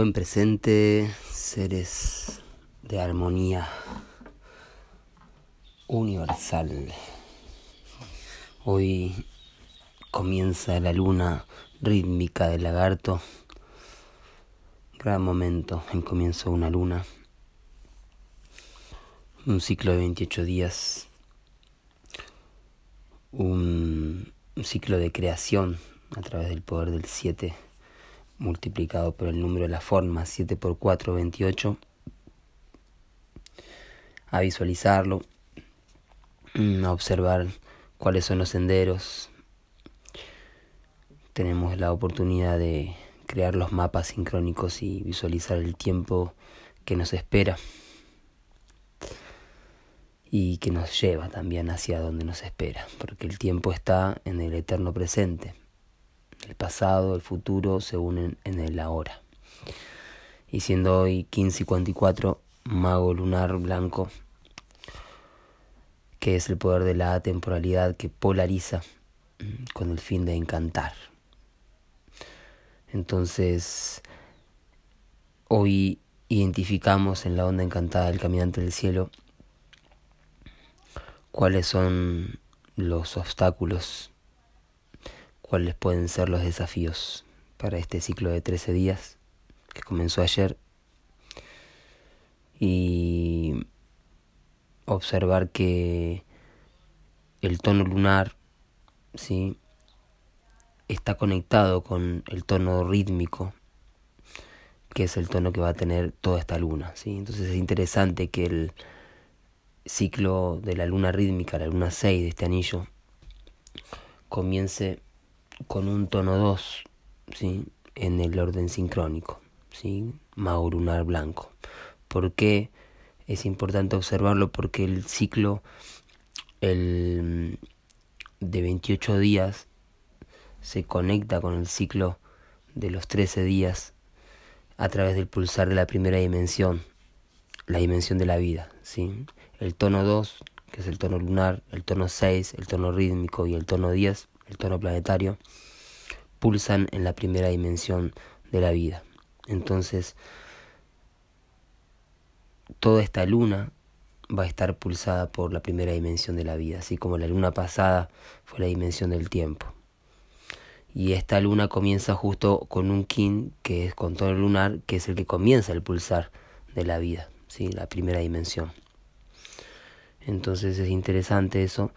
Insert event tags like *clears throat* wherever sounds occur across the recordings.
Buen presente, seres de armonía universal. Hoy comienza la luna rítmica del lagarto. Gran momento, el comienzo de una luna. Un ciclo de 28 días. Un, un ciclo de creación a través del poder del 7 multiplicado por el número de la forma 7 por 4, 28, a visualizarlo, mm, a observar cuáles son los senderos. Tenemos la oportunidad de crear los mapas sincrónicos y visualizar el tiempo que nos espera y que nos lleva también hacia donde nos espera, porque el tiempo está en el eterno presente. El pasado, el futuro se unen en el ahora. Y siendo hoy 15 y 44, mago lunar blanco, que es el poder de la atemporalidad que polariza mm, con el fin de encantar. Entonces, hoy identificamos en la onda encantada del caminante del cielo cuáles son los obstáculos cuáles pueden ser los desafíos para este ciclo de 13 días que comenzó ayer y observar que el tono lunar ¿sí? está conectado con el tono rítmico que es el tono que va a tener toda esta luna. ¿sí? Entonces es interesante que el ciclo de la luna rítmica, la luna 6 de este anillo, comience con un tono 2, ¿sí? En el orden sincrónico, ¿sí? Mago lunar blanco. ¿Por qué es importante observarlo? Porque el ciclo el, de 28 días se conecta con el ciclo de los 13 días a través del pulsar de la primera dimensión, la dimensión de la vida, ¿sí? El tono 2, que es el tono lunar, el tono 6, el tono rítmico y el tono 10 el tono planetario, pulsan en la primera dimensión de la vida. Entonces, toda esta luna va a estar pulsada por la primera dimensión de la vida, así como la luna pasada fue la dimensión del tiempo. Y esta luna comienza justo con un kin, que es con tono lunar, que es el que comienza el pulsar de la vida, ¿sí? la primera dimensión. Entonces es interesante eso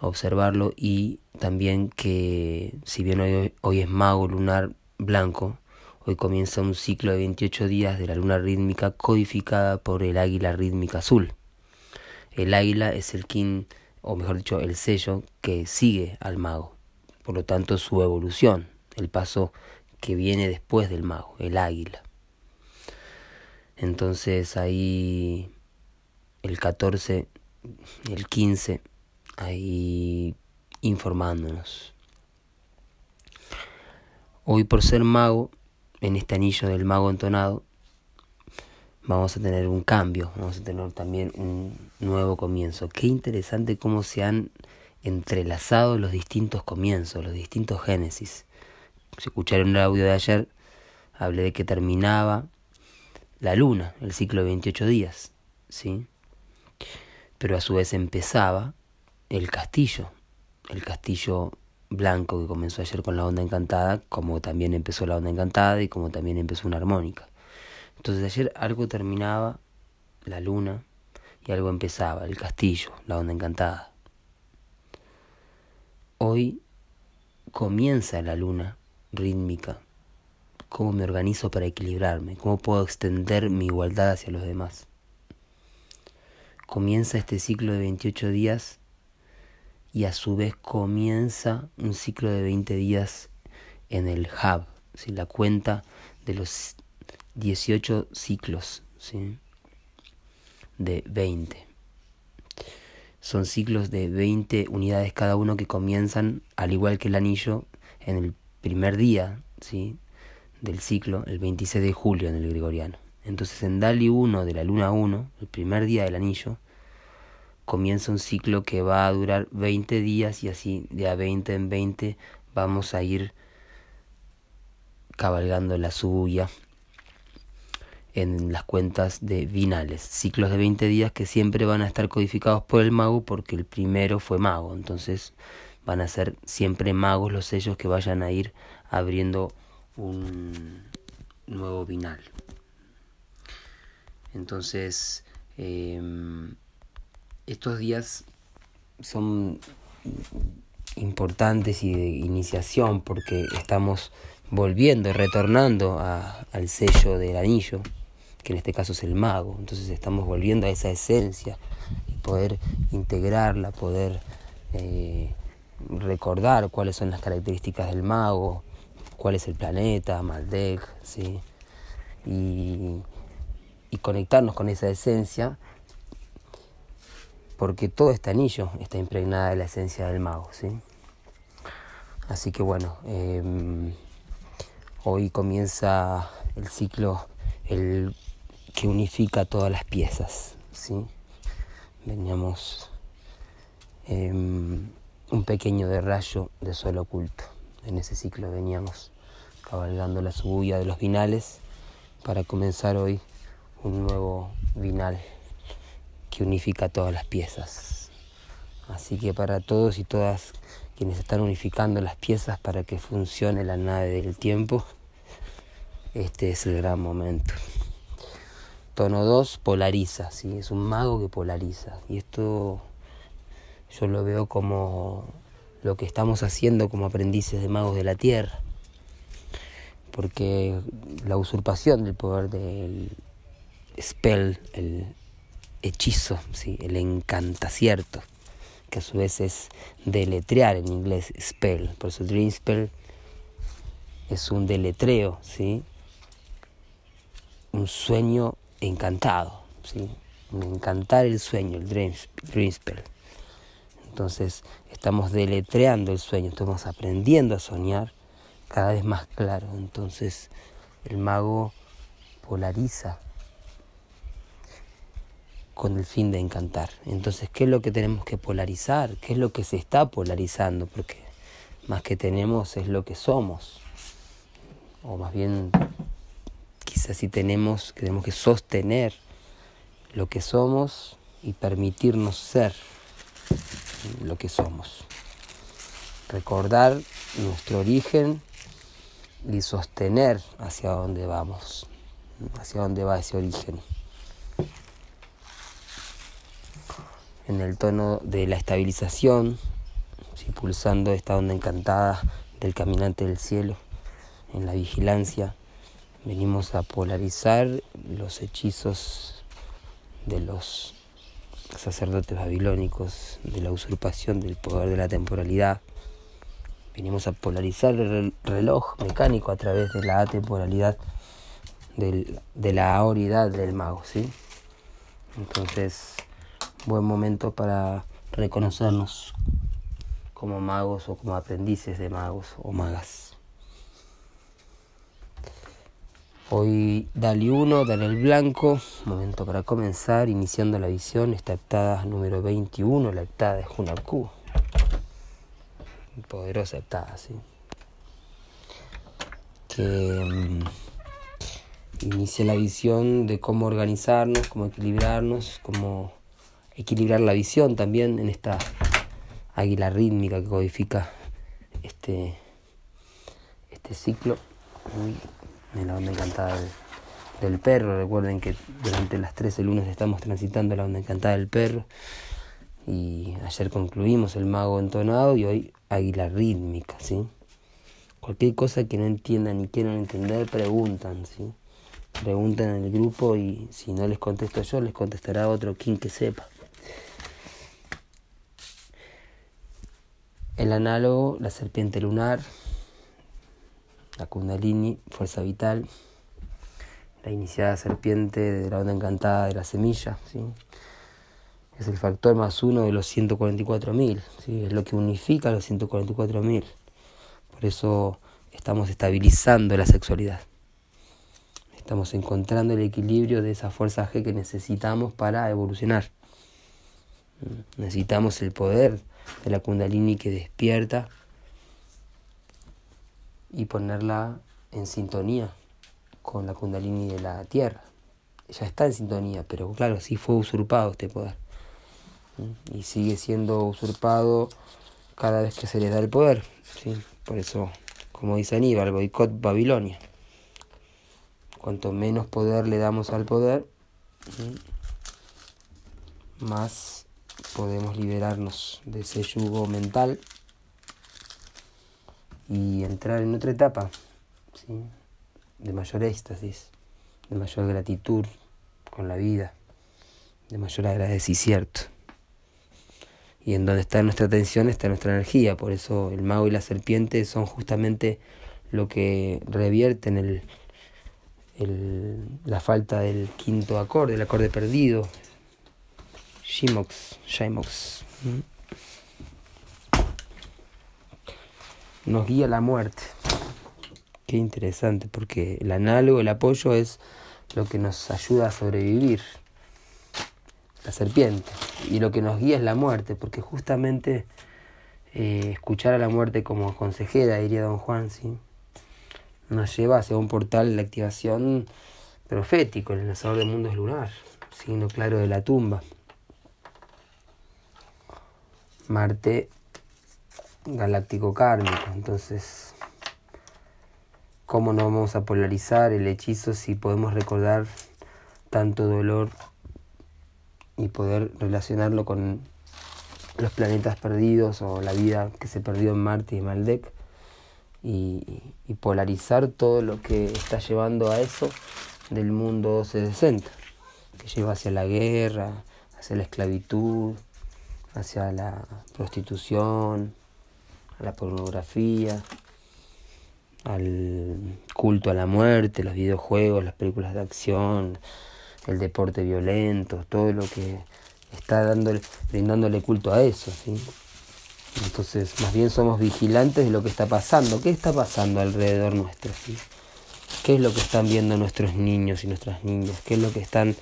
observarlo y también que si bien hoy, hoy es mago lunar blanco, hoy comienza un ciclo de 28 días de la luna rítmica codificada por el águila rítmica azul. El águila es el kin, o mejor dicho, el sello que sigue al mago. Por lo tanto, su evolución, el paso que viene después del mago, el águila. Entonces ahí el 14, el 15 ahí informándonos. Hoy por ser mago, en este anillo del mago entonado, vamos a tener un cambio, vamos a tener también un nuevo comienzo. Qué interesante cómo se han entrelazado los distintos comienzos, los distintos génesis. Si escucharon el audio de ayer, hablé de que terminaba la luna, el ciclo de 28 días, ¿sí? Pero a su vez empezaba el castillo, el castillo blanco que comenzó ayer con la onda encantada, como también empezó la onda encantada y como también empezó una armónica. Entonces ayer algo terminaba, la luna, y algo empezaba, el castillo, la onda encantada. Hoy comienza la luna rítmica. ¿Cómo me organizo para equilibrarme? ¿Cómo puedo extender mi igualdad hacia los demás? Comienza este ciclo de 28 días y a su vez comienza un ciclo de 20 días en el hub, ¿sí? la cuenta de los 18 ciclos ¿sí? de 20. Son ciclos de 20 unidades cada uno que comienzan, al igual que el anillo, en el primer día ¿sí? del ciclo, el 26 de julio en el gregoriano. Entonces en Dali 1 de la luna 1, el primer día del anillo, comienza un ciclo que va a durar 20 días y así de a 20 en 20 vamos a ir cabalgando la suya en las cuentas de vinales, ciclos de 20 días que siempre van a estar codificados por el mago porque el primero fue mago, entonces van a ser siempre magos los sellos que vayan a ir abriendo un nuevo vinal. Entonces, em, estos días son importantes y de iniciación porque estamos volviendo, retornando a, al sello del anillo, que en este caso es el mago. Entonces estamos volviendo a esa esencia y poder integrarla, poder eh, recordar cuáles son las características del mago, cuál es el planeta, Maldek, ¿sí? y, y conectarnos con esa esencia porque todo este anillo está impregnada de la esencia del mago, ¿sí? Así que bueno, em, hoy comienza el ciclo el que unifica todas las piezas, ¿sí? Veníamos em, un pequeño de rayo de sol oculto. En ese ciclo veníamos cabalgando la subulla de los vinales para comenzar hoy un nuevo vinal que unifica todas las piezas. Así que para todos y todas quienes están unificando las piezas para que funcione la nave del tiempo, este es el gran momento. Tono 2 polariza, ¿sí? es un mago que polariza. Y esto yo lo veo como lo que estamos haciendo como aprendices de magos de la tierra. Porque la usurpación del poder del spell, el hechizo, ¿sí? el encantacierto, que a su vez es deletrear en inglés spell, por eso dream spell es un deletreo, ¿sí? un sueño encantado, ¿sí? encantar el sueño, el dream, dream spell. Entonces estamos deletreando el sueño, estamos aprendiendo a soñar cada vez más claro. Entonces el mago polariza con el fin de encantar. Entonces, ¿qué es lo que tenemos que polarizar? ¿Qué es lo que se está polarizando? Porque más que tenemos es lo que somos. O más bien, quizás si tenemos, tenemos que sostener lo que somos y permitirnos ser lo que somos. Recordar nuestro origen y sostener hacia dónde vamos, hacia dónde va ese origen. En el tono de la estabilización, pulsando esta onda encantada del caminante del cielo, en la vigilancia. Venimos a polarizar los hechizos de los sacerdotes babilónicos, de la usurpación del poder de la temporalidad. Venimos a polarizar el reloj mecánico a través de la atemporalidad, de la ahoridad del mago, ¿sí? Entonces, buen momento para reconocernos como magos o como aprendices de magos o magas. Hoy Dali 1, el Blanco, momento para comenzar, iniciando la visión, esta heptada número 21, la heptada de Junarku. Poderosa heptada, sí. Que mm, inicia la visión de cómo organizarnos, cómo equilibrarnos, cómo equilibrar la visión también en esta águila rítmica que codifica este, este ciclo. Uy, la onda encantada del, perro. Recuerden que durante las 13 lunes estamos transitando la onda encantada del perro. Y ayer concluimos el mago entonado y hoy águila rítmica, ¿sí? Cualquier cosa que no entiendan ni quieran entender, preguntan, ¿sí? Preguntan en el grupo y si no les contesto yo, les contestará otro quien que sepa. El análogo, la serpiente lunar, la kundalini, fuerza vital, la iniciada serpiente de la onda encantada de la semilla, es el factor más uno de los 144.000, ¿sí? es lo que unifica a los 144.000. Por eso estamos estabilizando la sexualidad. Estamos encontrando el equilibrio de esa fuerza G que necesitamos para evolucionar. Necesitamos el poder de la kundalini que despierta y ponerla en sintonía con la kundalini de la tierra, ya está en sintonía, pero claro, sí fue usurpado este poder. Y sigue siendo usurpado cada vez que se le da el poder. ¿sí? Por eso, como dice Aníbal, boicot Babilonia. Cuanto menos poder le damos al poder, más podemos liberarnos de ese yugo mental y entrar en otra etapa de mayor éxtasis, de mayor gratitud con la vida, de mayor agradecimiento. Y en donde está nuestra atención está nuestra energía, por eso el mago y la serpiente son justamente lo que revierten el, la falta del quinto acorde, el acorde perdido. Shimox, Shimox. Nos guía la muerte. Qué interesante, porque el análogo, el apoyo es lo que nos ayuda a sobrevivir. La serpiente. Y lo que nos guía es la muerte, porque justamente eh, escuchar a la muerte como consejera, diría don Juan, ¿sí? nos lleva hacia un portal de activación profético, el lanzador de mundos lunar, signo claro de la tumba. Marte galáctico kármico, entonces, ¿cómo no vamos a polarizar el hechizo si podemos recordar tanto dolor y poder relacionarlo con los planetas perdidos o la vida que se perdió en Marte y Maldek? y, polarizar todo lo que está llevando a eso del mundo 60, que lleva hacia la guerra, hacia la esclavitud, hacia la prostitución, a la pornografía, al culto a la muerte, los videojuegos, las películas de acción, el deporte violento, todo lo que está dándole, brindándole culto a eso, ¿sí? Entonces, más bien somos vigilantes de lo que está pasando. ¿Qué está pasando alrededor nuestro? ¿Qué es lo que están viendo nuestros niños y nuestras niñas? ¿Qué es lo que están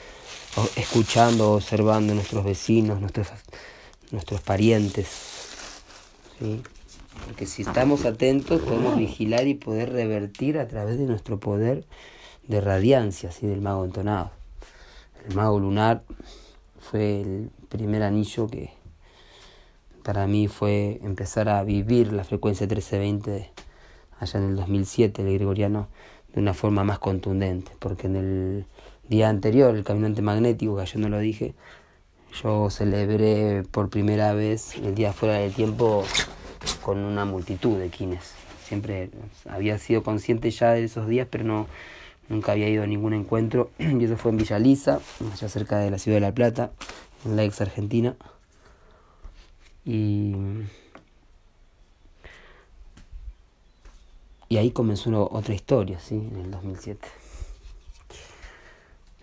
escuchando, observando nuestros vecinos, nuestros, nuestros parientes? ¿Sí? Porque si estamos atentos, podemos vigilar y poder revertir a través de nuestro poder de radiancia, ¿sí? del mago entonado. El mago lunar fue el primer anillo que para mí fue empezar a vivir la frecuencia 1320 allá en el 2007, el gregoriano, de una forma más contundente, porque en el día anterior, el caminante magnético, que yo no lo dije, yo celebré por primera vez el día fuera del tiempo con una multitud de quines. Siempre había sido consciente ya de esos días, pero no nunca había ido a ningún encuentro. *clears throat* Y eso fue en Villa Lisa, allá cerca de la ciudad de La Plata, en la ex Argentina. Y, y ahí comenzó otra historia, ¿sí? En el 2007.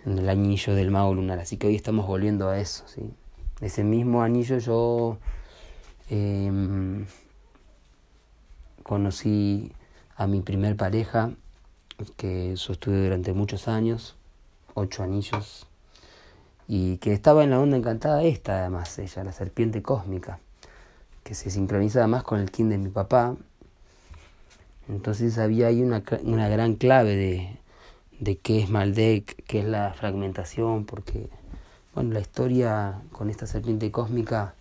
En el anillo del mago lunar. Así que hoy estamos volviendo a eso, ¿sí? Ese mismo anillo yo em, conocí a mi primer pareja, que sostuve durante muchos años, ocho anillos, y que estaba en la onda encantada esta además, ella, la serpiente cósmica que se sincronizaba más con el kin de mi papá. Entonces había ahí una gran clave de, de qué es Maldek, qué es la fragmentación, porque bueno, la historia con esta serpiente cósmica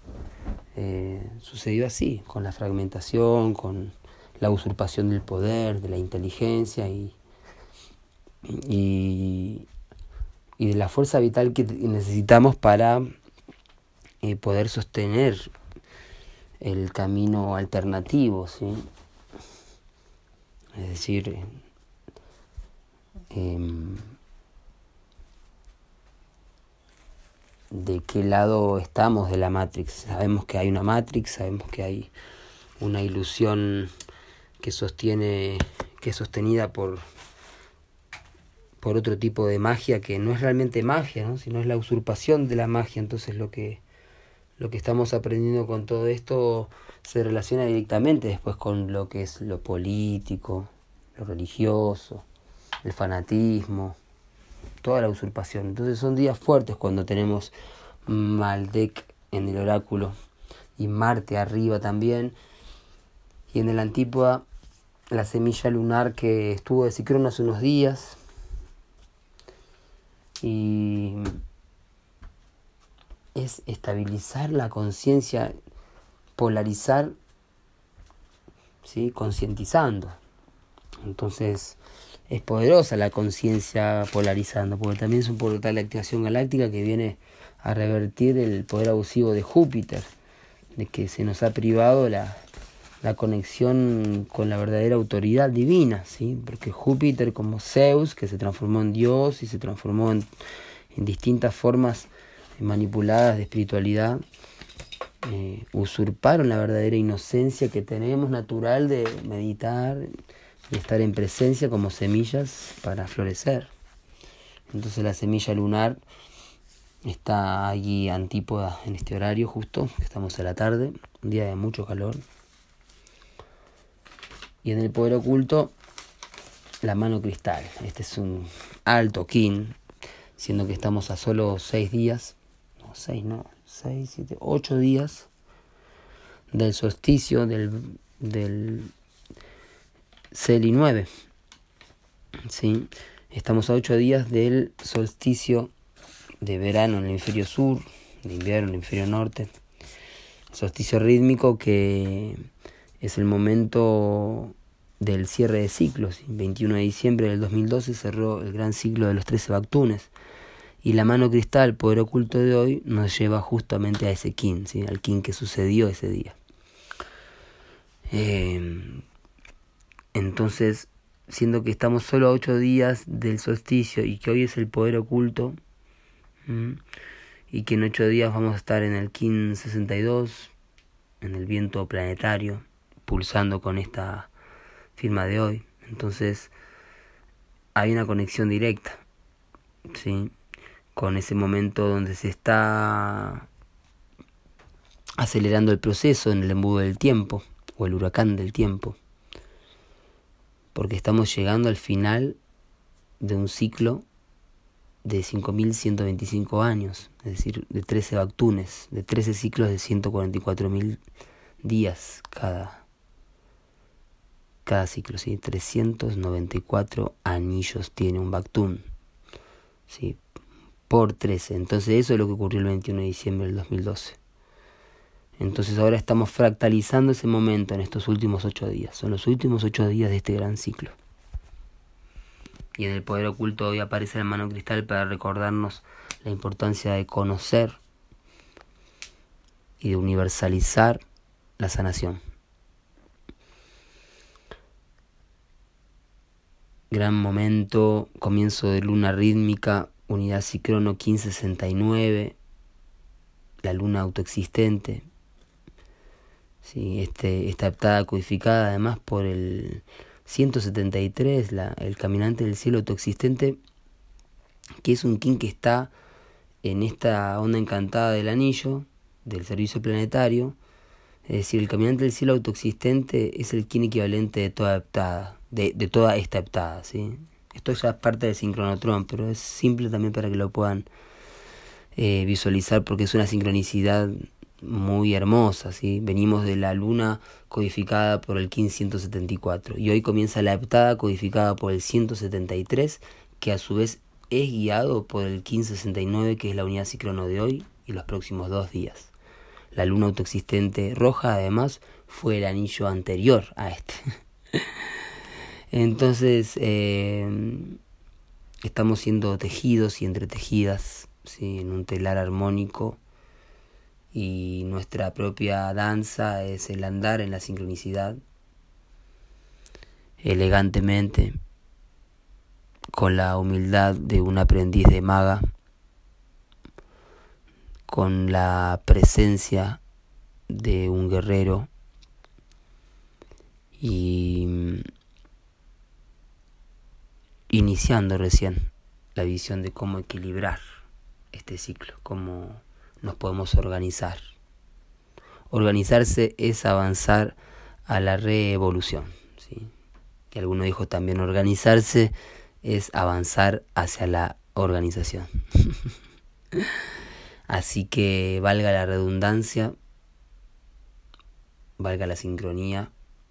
eh, sucedió así, con la fragmentación, con la usurpación del poder, de la inteligencia y, y, y de la fuerza vital que necesitamos para eh, poder sostener el camino alternativo, ¿sí? Es decir, em, de qué lado estamos de la Matrix. Sabemos que hay una Matrix, sabemos que hay una ilusión que sostiene, que es sostenida por, por otro tipo de magia que no es realmente magia, ¿no? sino es la usurpación de la magia. Entonces lo que lo que estamos aprendiendo con todo esto se relaciona directamente después con lo que es lo político, lo religioso, el fanatismo, toda la usurpación. Entonces son días fuertes cuando tenemos Maldek en el oráculo y Marte arriba también. Y en el Antípoda la semilla lunar que estuvo de Cicrón hace unos días y es estabilizar la conciencia, polarizar, ¿sí? concientizando. Entonces es poderosa la conciencia polarizando, porque también es un portal de activación galáctica que viene a revertir el poder abusivo de Júpiter, de que se nos ha privado la, la conexión con la verdadera autoridad divina, ¿sí? porque Júpiter como Zeus, que se transformó en Dios y se transformó en, en distintas formas manipuladas de espiritualidad, eh, usurparon la verdadera inocencia que tenemos natural de meditar y estar en presencia como semillas para florecer. Entonces la semilla lunar está allí antípoda en este horario justo, estamos a la tarde, un día de mucho calor. Y en el poder oculto, la mano cristal. Este es un alto kin, siendo que estamos a solo seis días, no seis, no, seis, siete, ocho días del solsticio del, del Celi 9. ¿sí? Estamos a ocho días del solsticio de verano en el hemisferio sur, de invierno en el hemisferio norte. Solsticio rítmico que es el momento del cierre de ciclos. El 21 de diciembre del 2012 cerró el gran ciclo de los 13 Bactunes. Y la mano cristal, poder oculto de hoy, nos lleva justamente a ese kin, ¿sí? al kin que sucedió ese día. Eh, entonces, siendo que estamos solo a ocho días del solsticio y que hoy es el poder oculto, y que en ocho días vamos a estar en el KIN 62, en el viento planetario, pulsando con esta firma de hoy. Entonces, hay una conexión directa, ¿sí? Con ese momento donde se está acelerando el proceso en el embudo del tiempo o el huracán del tiempo. Porque estamos llegando al final de un ciclo de 5.125 años, es decir, de 13 bactunes, de 13 ciclos de 144.000 días cada, cada ciclo, ¿sí? 394 anillos tiene un bactún, ¿sí? por 13. Entonces eso es lo que ocurrió el 21 de diciembre del 2012. Entonces ahora estamos fractalizando ese momento en estos últimos ocho días. Son los últimos ocho días de este gran ciclo y en el poder oculto hoy aparece la mano cristal para recordarnos la importancia de conocer y de universalizar la sanación. Gran momento, comienzo de luna rítmica, unidad cicrono 1569, la luna autoexistente. Sí, este, esta aptada codificada además por el 173, la, el caminante del cielo autoexistente, que es un kin que está en esta onda encantada del anillo, del servicio planetario. Es decir, el caminante del cielo autoexistente es el kin equivalente de toda heptada, de, de toda esta heptada, ¿sí? Esto ya es parte del sincronotron, pero es simple también para que lo puedan eh, visualizar porque es una sincronicidad muy hermosa, ¿sí? Venimos de la luna codificada por el 1574 y hoy comienza la heptada codificada por el 173 que a su vez es guiado por el 1569 que es la unidad ciclono de hoy y los próximos dos días. La luna autoexistente roja además fue el anillo anterior a este. *laughs* Entonces eh, estamos siendo tejidos y entretejidas en un telar armónico y nuestra propia danza es el andar en la sincronicidad elegantemente con la humildad de un aprendiz de maga con la presencia de un guerrero y mm, iniciando recién la visión de cómo equilibrar este ciclo, cómo nos podemos organizar. Organizarse es avanzar a la reevolución. ¿sí? Y alguno dijo también organizarse es avanzar hacia la organización. *laughs* Así que valga la redundancia, valga la sincronía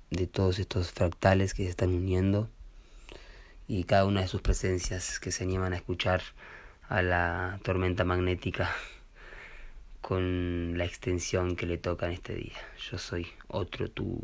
de todos estos fractales que se están uniendo y cada una de sus presencias que se animan a escuchar a la tormenta magnética con la extensión que le toca en este día. Yo soy otro tú.